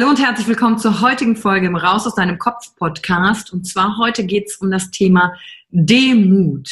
Hallo und herzlich willkommen zur heutigen Folge im Raus aus deinem Kopf Podcast. Und zwar heute geht es um das Thema Demut.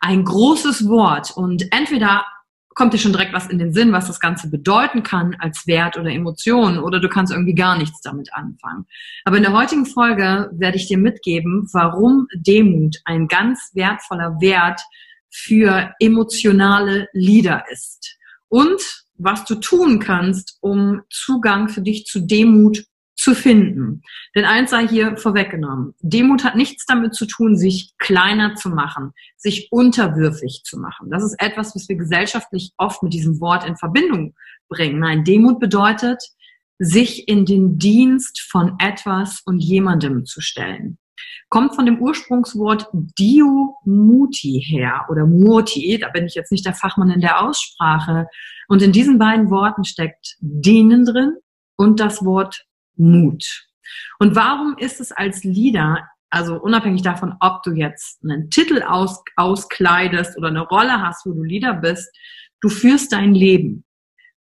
Ein großes Wort und entweder kommt dir schon direkt was in den Sinn, was das Ganze bedeuten kann als Wert oder Emotion oder du kannst irgendwie gar nichts damit anfangen. Aber in der heutigen Folge werde ich dir mitgeben, warum Demut ein ganz wertvoller Wert für emotionale Leader ist. Und was du tun kannst, um Zugang für dich zu Demut zu finden. Denn eins sei hier vorweggenommen. Demut hat nichts damit zu tun, sich kleiner zu machen, sich unterwürfig zu machen. Das ist etwas, was wir gesellschaftlich oft mit diesem Wort in Verbindung bringen. Nein, Demut bedeutet, sich in den Dienst von etwas und jemandem zu stellen. Kommt von dem Ursprungswort Dio Muti her oder Murti. Da bin ich jetzt nicht der Fachmann in der Aussprache. Und in diesen beiden Worten steckt dienen drin und das Wort Mut. Und warum ist es als Leader, also unabhängig davon, ob du jetzt einen Titel aus, auskleidest oder eine Rolle hast, wo du Leader bist, du führst dein Leben.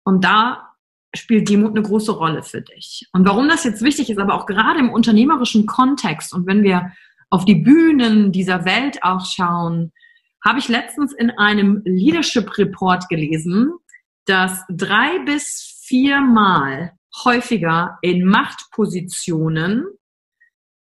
Und da spielt Demut eine große Rolle für dich. Und warum das jetzt wichtig ist, aber auch gerade im unternehmerischen Kontext und wenn wir auf die Bühnen dieser Welt auch schauen, habe ich letztens in einem Leadership Report gelesen, dass drei bis viermal häufiger in Machtpositionen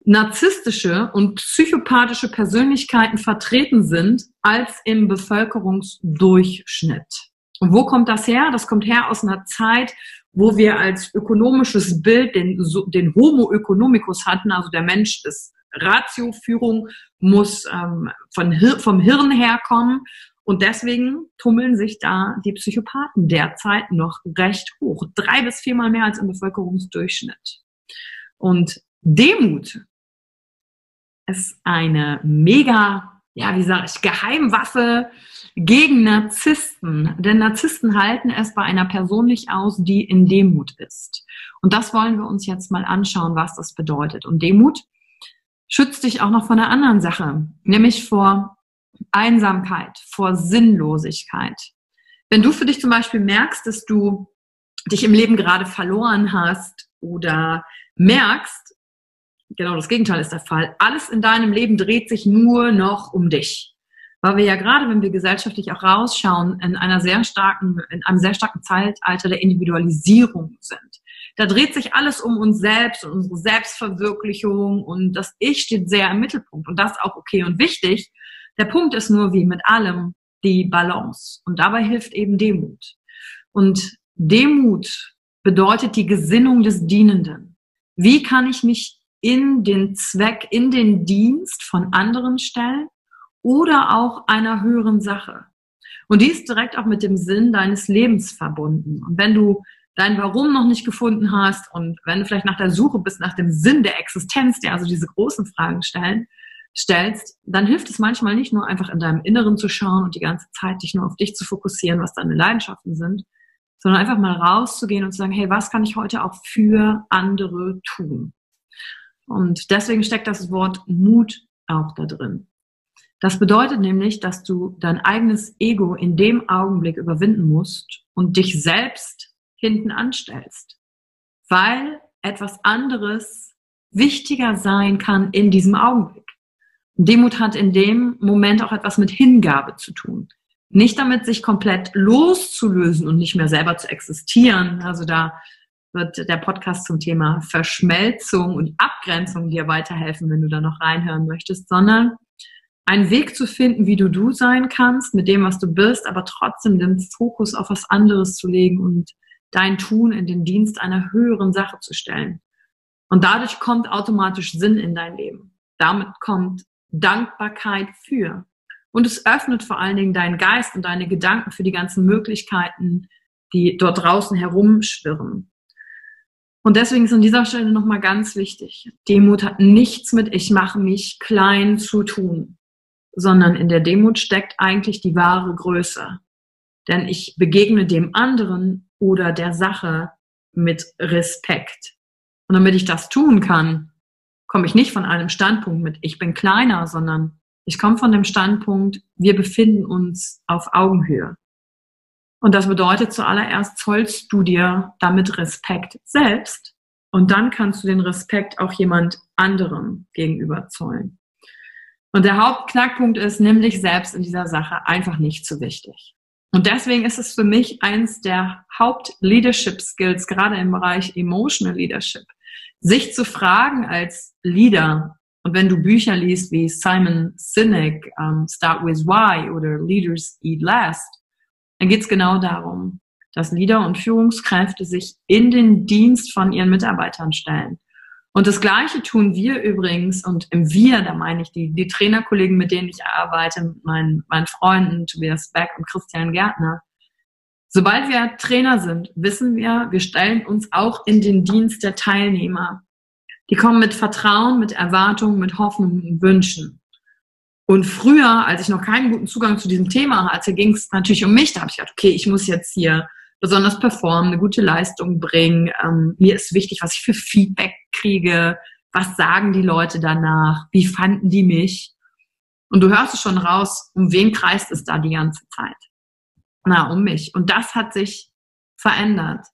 narzisstische und psychopathische Persönlichkeiten vertreten sind als im Bevölkerungsdurchschnitt. Und wo kommt das her? Das kommt her aus einer Zeit, wo wir als ökonomisches Bild den, den Homo economicus hatten, also der Mensch ist Ratioführung muss ähm, von, vom Hirn herkommen und deswegen tummeln sich da die Psychopathen derzeit noch recht hoch. Drei bis viermal mehr als im Bevölkerungsdurchschnitt. Und Demut ist eine mega, ja, wie sage ich, Geheimwaffe gegen Narzissten. Denn Narzissten halten es bei einer Person nicht aus, die in Demut ist. Und das wollen wir uns jetzt mal anschauen, was das bedeutet. Und Demut schützt dich auch noch vor einer anderen Sache, nämlich vor Einsamkeit, vor Sinnlosigkeit. Wenn du für dich zum Beispiel merkst, dass du dich im Leben gerade verloren hast oder merkst, genau das Gegenteil ist der Fall, alles in deinem Leben dreht sich nur noch um dich. weil wir ja gerade, wenn wir gesellschaftlich auch rausschauen, in einer sehr starken, in einem sehr starken Zeitalter der Individualisierung sind. Da dreht sich alles um uns selbst und unsere Selbstverwirklichung und das Ich steht sehr im Mittelpunkt und das ist auch okay und wichtig. Der Punkt ist nur, wie mit allem, die Balance. Und dabei hilft eben Demut. Und Demut bedeutet die Gesinnung des Dienenden. Wie kann ich mich in den Zweck, in den Dienst von anderen stellen oder auch einer höheren Sache? Und die ist direkt auch mit dem Sinn deines Lebens verbunden. Und wenn du dein Warum noch nicht gefunden hast und wenn du vielleicht nach der Suche bist, nach dem Sinn der Existenz, der also diese großen Fragen stellen, stellst, dann hilft es manchmal nicht nur einfach in deinem Inneren zu schauen und die ganze Zeit dich nur auf dich zu fokussieren, was deine Leidenschaften sind, sondern einfach mal rauszugehen und zu sagen, hey, was kann ich heute auch für andere tun? Und deswegen steckt das Wort Mut auch da drin. Das bedeutet nämlich, dass du dein eigenes Ego in dem Augenblick überwinden musst und dich selbst hinten anstellst, weil etwas anderes wichtiger sein kann in diesem Augenblick. Demut hat in dem Moment auch etwas mit Hingabe zu tun. Nicht damit, sich komplett loszulösen und nicht mehr selber zu existieren. Also da wird der Podcast zum Thema Verschmelzung und Abgrenzung dir weiterhelfen, wenn du da noch reinhören möchtest, sondern einen Weg zu finden, wie du du sein kannst mit dem, was du bist, aber trotzdem den Fokus auf was anderes zu legen und dein Tun in den Dienst einer höheren Sache zu stellen. Und dadurch kommt automatisch Sinn in dein Leben. Damit kommt Dankbarkeit für. Und es öffnet vor allen Dingen deinen Geist und deine Gedanken für die ganzen Möglichkeiten, die dort draußen herumschwirren. Und deswegen ist an dieser Stelle nochmal ganz wichtig. Demut hat nichts mit ich mache mich klein zu tun, sondern in der Demut steckt eigentlich die wahre Größe. Denn ich begegne dem anderen oder der Sache mit Respekt. Und damit ich das tun kann, komme ich nicht von einem Standpunkt mit, ich bin kleiner, sondern ich komme von dem Standpunkt, wir befinden uns auf Augenhöhe. Und das bedeutet zuallererst zollst du dir damit Respekt selbst und dann kannst du den Respekt auch jemand anderem gegenüber zollen. Und der Hauptknackpunkt ist, nimm dich selbst in dieser Sache einfach nicht zu wichtig. Und deswegen ist es für mich eins der Haupt-Leadership-Skills, gerade im Bereich Emotional Leadership, sich zu fragen als Leader. Und wenn du Bücher liest wie Simon Sinek, um, Start with Why oder Leaders Eat Last, dann geht es genau darum, dass Leader und Führungskräfte sich in den Dienst von ihren Mitarbeitern stellen. Und das Gleiche tun wir übrigens, und im Wir, da meine ich die, die Trainerkollegen, mit denen ich arbeite, meinen, meinen Freunden Tobias Beck und Christian Gärtner. Sobald wir Trainer sind, wissen wir, wir stellen uns auch in den Dienst der Teilnehmer. Die kommen mit Vertrauen, mit Erwartungen, mit Hoffnungen und Wünschen. Und früher, als ich noch keinen guten Zugang zu diesem Thema hatte, ging es natürlich um mich. Da habe ich gedacht, okay, ich muss jetzt hier besonders performen, eine gute Leistung bringen. Ähm, mir ist wichtig, was ich für Feedback kriege. Was sagen die Leute danach? Wie fanden die mich? Und du hörst es schon raus, um wen kreist es da die ganze Zeit? Na, um mich. Und das hat sich verändert.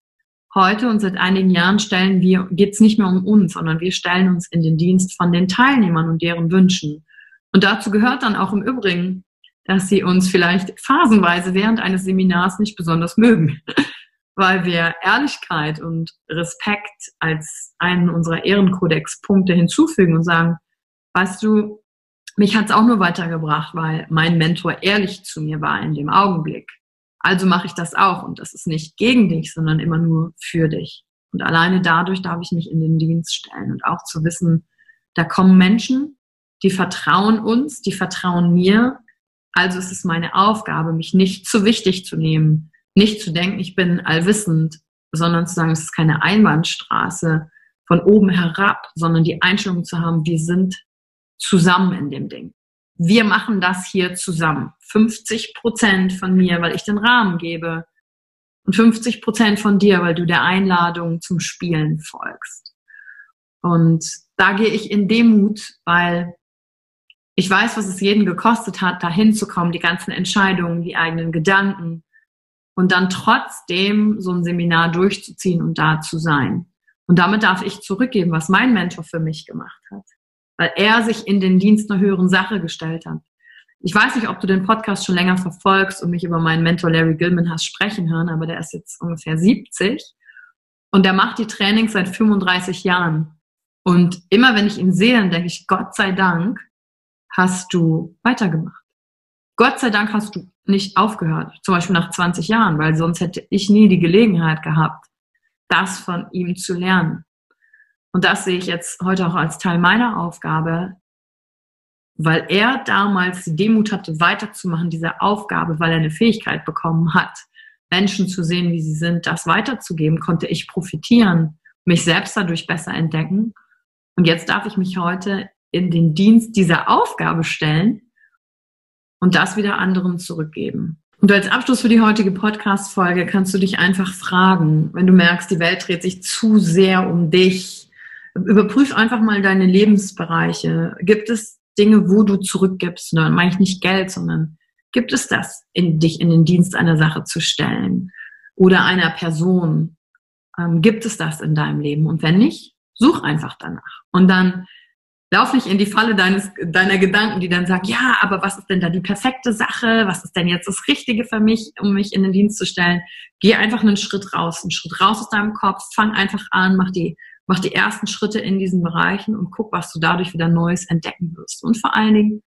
Heute und seit einigen Jahren stellen wir, geht es nicht mehr um uns, sondern wir stellen uns in den Dienst von den Teilnehmern und deren Wünschen. Und dazu gehört dann auch im Übrigen dass sie uns vielleicht phasenweise während eines Seminars nicht besonders mögen, weil wir Ehrlichkeit und Respekt als einen unserer Ehrenkodex-Punkte hinzufügen und sagen, weißt du, mich hat es auch nur weitergebracht, weil mein Mentor ehrlich zu mir war in dem Augenblick. Also mache ich das auch und das ist nicht gegen dich, sondern immer nur für dich. Und alleine dadurch darf ich mich in den Dienst stellen und auch zu wissen, da kommen Menschen, die vertrauen uns, die vertrauen mir, also ist es meine Aufgabe, mich nicht zu wichtig zu nehmen, nicht zu denken, ich bin allwissend, sondern zu sagen, es ist keine Einbahnstraße von oben herab, sondern die Einstellung zu haben, wir sind zusammen in dem Ding. Wir machen das hier zusammen. 50 Prozent von mir, weil ich den Rahmen gebe und 50 Prozent von dir, weil du der Einladung zum Spielen folgst. Und da gehe ich in Demut, weil ich weiß, was es jeden gekostet hat, da hinzukommen, die ganzen Entscheidungen, die eigenen Gedanken und dann trotzdem so ein Seminar durchzuziehen und da zu sein. Und damit darf ich zurückgeben, was mein Mentor für mich gemacht hat, weil er sich in den Dienst einer höheren Sache gestellt hat. Ich weiß nicht, ob du den Podcast schon länger verfolgst und mich über meinen Mentor Larry Gilman hast sprechen hören, aber der ist jetzt ungefähr 70 und der macht die Trainings seit 35 Jahren. Und immer wenn ich ihn sehe, dann denke ich, Gott sei Dank hast du weitergemacht. Gott sei Dank hast du nicht aufgehört, zum Beispiel nach 20 Jahren, weil sonst hätte ich nie die Gelegenheit gehabt, das von ihm zu lernen. Und das sehe ich jetzt heute auch als Teil meiner Aufgabe, weil er damals die Demut hatte, weiterzumachen, diese Aufgabe, weil er eine Fähigkeit bekommen hat, Menschen zu sehen, wie sie sind, das weiterzugeben, konnte ich profitieren, mich selbst dadurch besser entdecken. Und jetzt darf ich mich heute in den Dienst dieser Aufgabe stellen und das wieder anderen zurückgeben. Und als Abschluss für die heutige Podcast-Folge kannst du dich einfach fragen, wenn du merkst, die Welt dreht sich zu sehr um dich, überprüf einfach mal deine Lebensbereiche. Gibt es Dinge, wo du zurückgibst. Und dann meine ich nicht Geld, sondern gibt es das, in dich in den Dienst einer Sache zu stellen oder einer Person? Ähm, gibt es das in deinem Leben? Und wenn nicht, such einfach danach. Und dann lauf nicht in die Falle deines, deiner Gedanken, die dann sagen, ja, aber was ist denn da die perfekte Sache? Was ist denn jetzt das Richtige für mich, um mich in den Dienst zu stellen? Geh einfach einen Schritt raus, einen Schritt raus aus deinem Kopf, fang einfach an, mach die Mach die ersten Schritte in diesen Bereichen und guck, was du dadurch wieder Neues entdecken wirst. Und vor allen Dingen,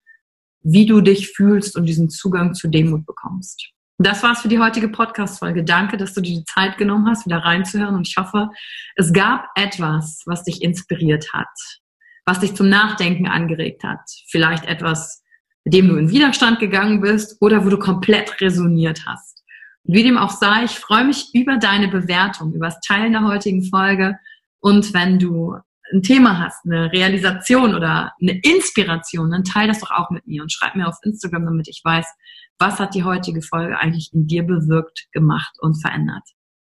wie du dich fühlst und diesen Zugang zu Demut bekommst. Das war's für die heutige Podcast-Folge. Danke, dass du dir die Zeit genommen hast, wieder reinzuhören. Und ich hoffe, es gab etwas, was dich inspiriert hat, was dich zum Nachdenken angeregt hat. Vielleicht etwas, mit dem du in Widerstand gegangen bist oder wo du komplett resoniert hast. wie dem auch sei, ich freue mich über deine Bewertung, über das Teilen der heutigen Folge und wenn du ein Thema hast, eine Realisation oder eine Inspiration, dann teile das doch auch mit mir und schreib mir auf Instagram, damit ich weiß, was hat die heutige Folge eigentlich in dir bewirkt, gemacht und verändert.